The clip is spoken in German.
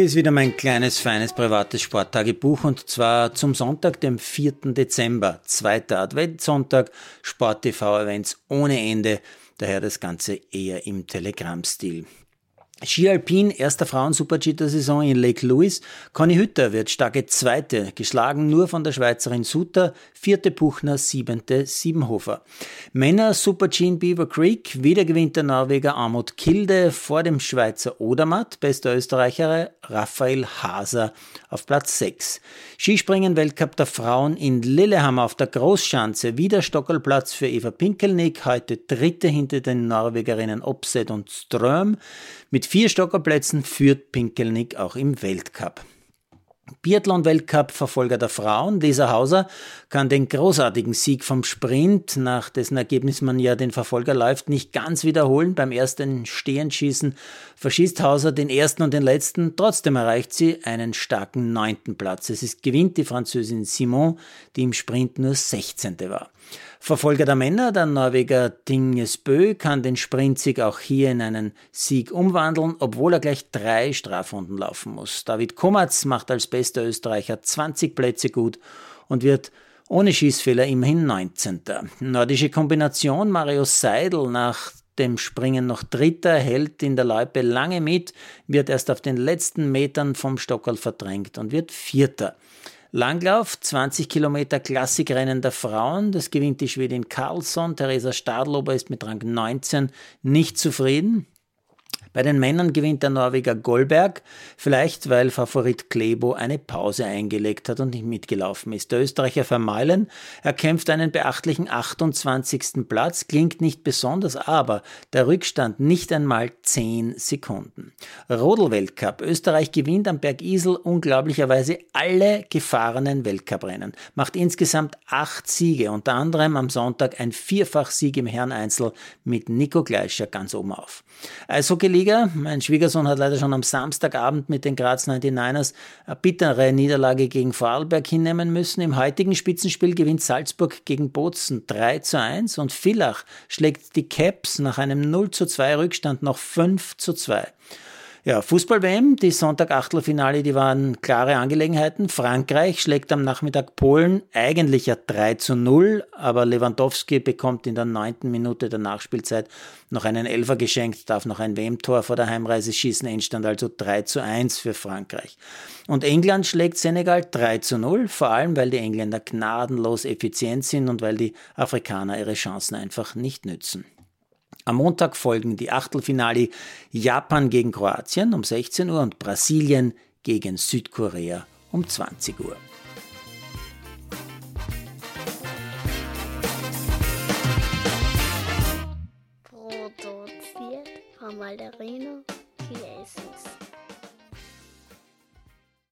Hier ist wieder mein kleines, feines, privates Sporttagebuch und zwar zum Sonntag, dem 4. Dezember, zweiter Adventssonntag, Sport-TV-Events ohne Ende, daher das Ganze eher im Telegram-Stil. Ski Alpin, erster Frauen-Super-G der Saison in Lake Louise. Conny Hütter wird starke Zweite, geschlagen nur von der Schweizerin Suter, vierte Buchner, siebente Siebenhofer. Männer Super-G in Beaver Creek, wieder gewinnt der Norweger Amut Kilde vor dem Schweizer Odermatt, bester Österreicher Raphael Haser auf Platz 6. Skispringen Weltcup der Frauen in Lillehammer auf der Großschanze, wieder Stockerplatz für Eva Pinkelnick, heute dritte hinter den Norwegerinnen Opset und Ström. Mit vier Stockerplätzen führt Pinkelnick auch im Weltcup. Biathlon-Weltcup-Verfolger der Frauen, Lisa Hauser, kann den großartigen Sieg vom Sprint, nach dessen Ergebnis man ja den Verfolger läuft, nicht ganz wiederholen. Beim ersten Stehenschießen verschießt Hauser den ersten und den letzten. Trotzdem erreicht sie einen starken neunten Platz. Es ist gewinnt die Französin Simon, die im Sprint nur 16. war. Verfolger der Männer, der Norweger Dinges Bö, kann den Sprintsieg auch hier in einen Sieg umwandeln, obwohl er gleich drei Strafrunden laufen muss. David Komatz macht als bester Österreicher 20 Plätze gut und wird ohne Schießfehler immerhin 19. Nordische Kombination Marius Seidel nach dem Springen noch Dritter, hält in der Loipe lange mit, wird erst auf den letzten Metern vom Stockerl verdrängt und wird Vierter. Langlauf, 20 Kilometer Klassikrennen der Frauen. Das gewinnt die Schwedin Karlsson. Theresa Stadlober ist mit Rang 19 nicht zufrieden. Bei den Männern gewinnt der Norweger Goldberg, vielleicht weil Favorit Klebo eine Pause eingelegt hat und nicht mitgelaufen ist. Der Österreicher Vermeilen erkämpft einen beachtlichen 28. Platz, klingt nicht besonders, aber der Rückstand nicht einmal 10 Sekunden. Rodel-Weltcup. Österreich gewinnt am Berg Isel unglaublicherweise alle gefahrenen Weltcuprennen, macht insgesamt acht Siege, unter anderem am Sonntag ein Vierfachsieg im Herreneinzel mit Nico Gleischer ganz oben auf. Also Liga. Mein Schwiegersohn hat leider schon am Samstagabend mit den Graz 99ers eine bittere Niederlage gegen Vorarlberg hinnehmen müssen. Im heutigen Spitzenspiel gewinnt Salzburg gegen Bozen 3 zu 1 und Villach schlägt die Caps nach einem 0 zu 2 Rückstand noch 5 zu 2. Ja, Fußball-WM, die Sonntag-Achtelfinale, die waren klare Angelegenheiten. Frankreich schlägt am Nachmittag Polen eigentlich ja 3 zu 0, aber Lewandowski bekommt in der neunten Minute der Nachspielzeit noch einen Elfer geschenkt, darf noch ein WM-Tor vor der Heimreise schießen, Endstand also 3 zu 1 für Frankreich. Und England schlägt Senegal 3 zu 0, vor allem weil die Engländer gnadenlos effizient sind und weil die Afrikaner ihre Chancen einfach nicht nützen. Am Montag folgen die Achtelfinale Japan gegen Kroatien um 16 Uhr und Brasilien gegen Südkorea um 20 Uhr. Produziert von Malderino Chiesis.